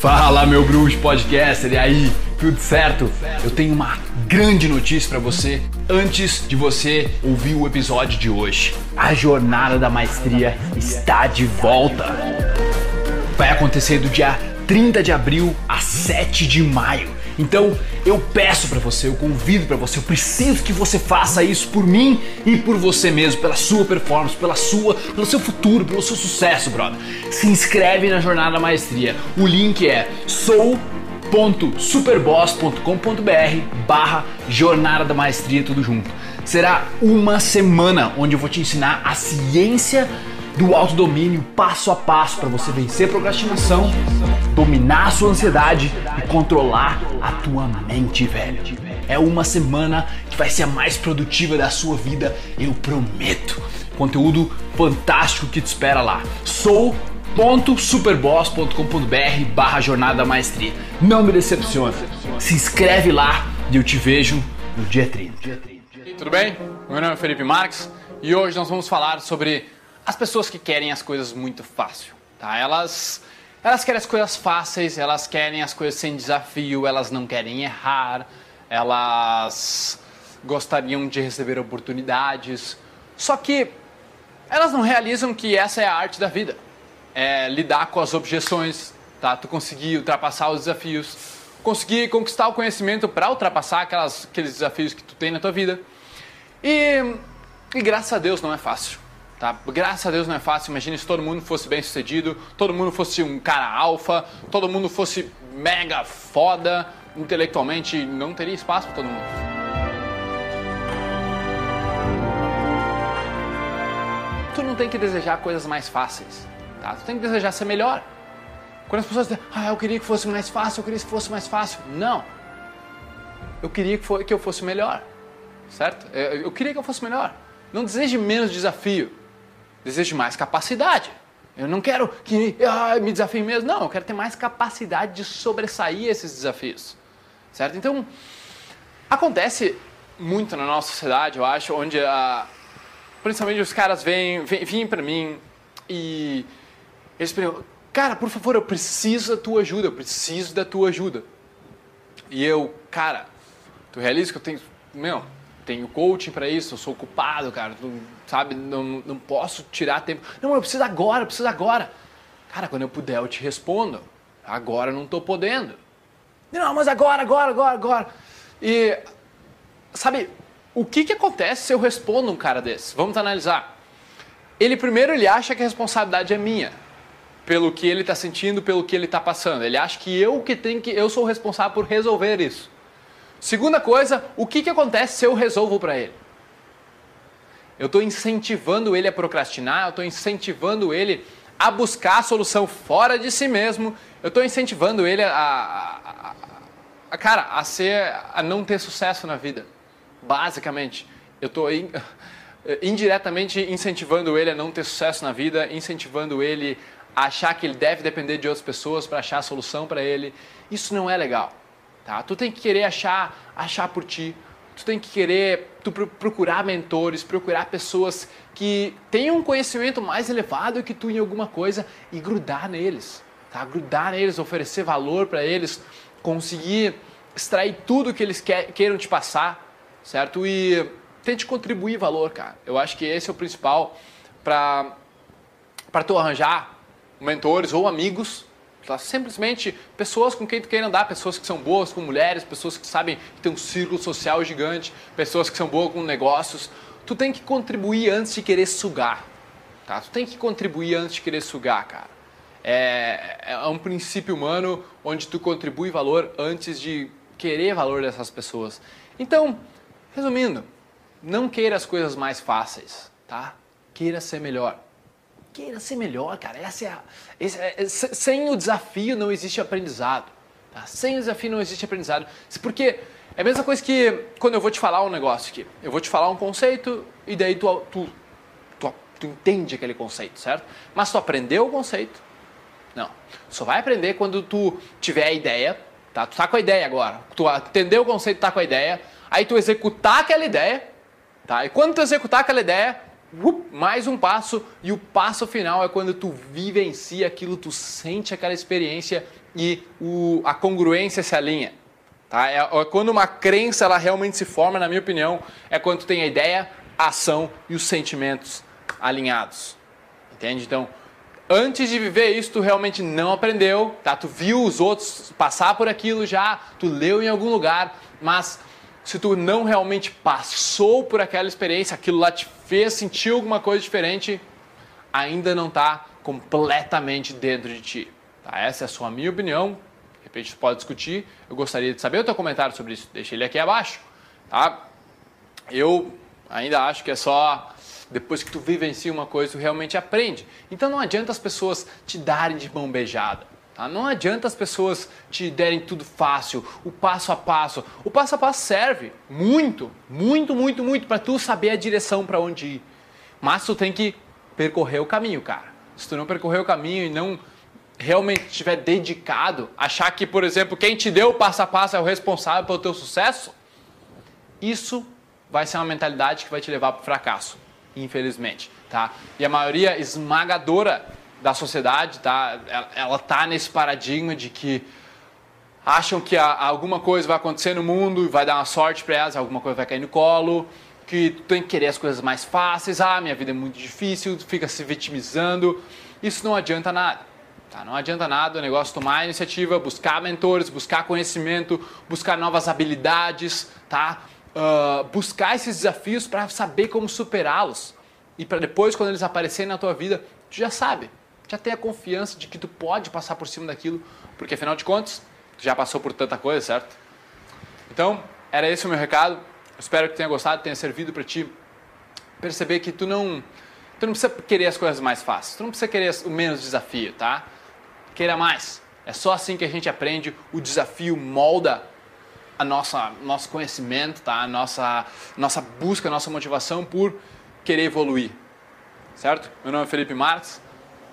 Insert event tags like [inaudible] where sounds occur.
Fala, meu bruxo podcaster, e aí, tudo certo? Eu tenho uma grande notícia para você antes de você ouvir o episódio de hoje. A jornada da maestria está de volta. Vai acontecer do dia 30 de abril a 7 de maio. Então eu peço para você, eu convido para você, eu preciso que você faça isso por mim e por você mesmo, pela sua performance, pela sua, pelo seu futuro, pelo seu sucesso, brother. Se inscreve na Jornada Maestria. O link é sou.superboss.com.br barra Jornada da Maestria, tudo junto. Será uma semana onde eu vou te ensinar a ciência do autodomínio passo a passo para você vencer a procrastinação, dominar a sua ansiedade e controlar a tua mente, velho. É uma semana que vai ser a mais produtiva da sua vida, eu prometo. Conteúdo fantástico que te espera lá. Sou superboss.com.br barra jornada maestria. Não me decepciona. Se inscreve lá e eu te vejo no dia 30. Tudo bem? Meu nome é Felipe Marques e hoje nós vamos falar sobre as pessoas que querem as coisas muito fácil, tá? Elas elas querem as coisas fáceis, elas querem as coisas sem desafio, elas não querem errar, elas gostariam de receber oportunidades. Só que elas não realizam que essa é a arte da vida. É lidar com as objeções, tá? Tu conseguir ultrapassar os desafios, conseguir conquistar o conhecimento para ultrapassar aquelas, aqueles desafios que tu tem na tua vida. E, e graças a Deus não é fácil. Tá? Graças a Deus não é fácil. Imagine se todo mundo fosse bem sucedido, todo mundo fosse um cara alfa, todo mundo fosse mega foda intelectualmente, não teria espaço para todo mundo. Tu não tem que desejar coisas mais fáceis, tá? Tu tem que desejar ser melhor. Quando as pessoas dizem, ah, eu queria que fosse mais fácil, eu queria que fosse mais fácil. Não. Eu queria que, que eu fosse melhor, certo? Eu, eu queria que eu fosse melhor. Não deseje menos desafio. Desejo mais capacidade. Eu não quero que ah, me desafie mesmo. Não, eu quero ter mais capacidade de sobressair esses desafios. Certo? Então, acontece muito na nossa sociedade, eu acho, onde principalmente os caras vêm, vêm, vêm para mim e eles perguntam, cara, por favor, eu preciso da tua ajuda, eu preciso da tua ajuda. E eu, cara, tu realiza que eu tenho, meu, tenho coaching para isso, eu sou ocupado, cara, tu, sabe, não, não posso tirar tempo. Não, eu preciso agora, eu preciso agora. Cara, quando eu puder eu te respondo. Agora eu não estou podendo. Não, mas agora, agora, agora, agora. E, sabe, o que, que acontece se eu respondo um cara desse? Vamos analisar. Ele primeiro ele acha que a responsabilidade é minha, pelo que ele está sentindo, pelo que ele está passando. Ele acha que eu que tenho que eu sou responsável por resolver isso. Segunda coisa, o que, que acontece se eu resolvo para ele? Eu estou incentivando ele a procrastinar, eu estou incentivando ele a buscar a solução fora de si mesmo, eu estou incentivando ele a, a, a, a, cara, a ser, a não ter sucesso na vida. Basicamente, eu estou in, [laughs] indiretamente incentivando ele a não ter sucesso na vida, incentivando ele a achar que ele deve depender de outras pessoas para achar a solução para ele. Isso não é legal. Tá? Tu tem que querer achar, achar por ti. Tu tem que querer tu procurar mentores, procurar pessoas que tenham um conhecimento mais elevado que tu em alguma coisa e grudar neles. Tá? Grudar neles, oferecer valor para eles, conseguir extrair tudo que eles queiram te passar, certo? E tente contribuir valor, cara. Eu acho que esse é o principal para para tu arranjar mentores ou amigos Tá? Simplesmente pessoas com quem tu quer andar, pessoas que são boas com mulheres, pessoas que sabem que tem um círculo social gigante, pessoas que são boas com negócios. Tu tem que contribuir antes de querer sugar. Tá? Tu tem que contribuir antes de querer sugar, cara. É, é um princípio humano onde tu contribui valor antes de querer valor dessas pessoas. Então, resumindo, não queira as coisas mais fáceis, tá? Queira ser melhor queira ser melhor, cara. Essa é a, esse, é, sem o desafio não existe aprendizado. Tá? Sem o desafio não existe aprendizado. Porque é a mesma coisa que quando eu vou te falar um negócio aqui. Eu vou te falar um conceito e daí tu, tu, tu, tu entende aquele conceito, certo? Mas tu aprendeu o conceito? Não. Só vai aprender quando tu tiver a ideia, tá? Tu tá com a ideia agora. Tu entendeu o conceito, tá com a ideia. Aí tu executar aquela ideia, tá? E quando tu executar aquela ideia, mais um passo e o passo final é quando tu vivencia aquilo, tu sente aquela experiência e o, a congruência se alinha. Tá? É, é, quando uma crença ela realmente se forma, na minha opinião, é quando tu tem a ideia, a ação e os sentimentos alinhados. Entende? Então, antes de viver isso, tu realmente não aprendeu, tá? Tu viu os outros passar por aquilo já, tu leu em algum lugar, mas se tu não realmente passou por aquela experiência, aquilo lá te fez sentir alguma coisa diferente, ainda não está completamente dentro de ti. Tá? Essa é a sua minha opinião. De repente tu pode discutir. Eu gostaria de saber o teu comentário sobre isso. Deixa ele aqui abaixo. Tá? Eu ainda acho que é só depois que tu vivencia uma coisa, tu realmente aprende. Então não adianta as pessoas te darem de mão beijada. Tá? Não adianta as pessoas te derem tudo fácil, o passo a passo. O passo a passo serve muito, muito, muito, muito para tu saber a direção para onde ir. Mas tu tem que percorrer o caminho, cara. Se tu não percorrer o caminho e não realmente estiver dedicado, achar que, por exemplo, quem te deu o passo a passo é o responsável pelo teu sucesso, isso vai ser uma mentalidade que vai te levar para o fracasso, infelizmente, tá? E a maioria esmagadora da sociedade, tá? Ela tá nesse paradigma de que acham que alguma coisa vai acontecer no mundo e vai dar uma sorte para elas, alguma coisa vai cair no colo, que tu tem que querer as coisas mais fáceis, ah, minha vida é muito difícil, fica se vitimizando. Isso não adianta nada. Tá? Não adianta nada o negócio tomar iniciativa, buscar mentores, buscar conhecimento, buscar novas habilidades, tá? Uh, buscar esses desafios para saber como superá-los. E para depois, quando eles aparecerem na tua vida, tu já sabe já tenha confiança de que tu pode passar por cima daquilo, porque afinal de contas, tu já passou por tanta coisa, certo? Então, era esse o meu recado. espero que tenha gostado, tenha servido para ti perceber que tu não, tu não precisa querer as coisas mais fáceis, tu não precisa querer o menos desafio, tá? Queira mais. É só assim que a gente aprende. O desafio molda a nossa nosso conhecimento, tá? A nossa nossa busca, a nossa motivação por querer evoluir. Certo? Meu nome é Felipe Marques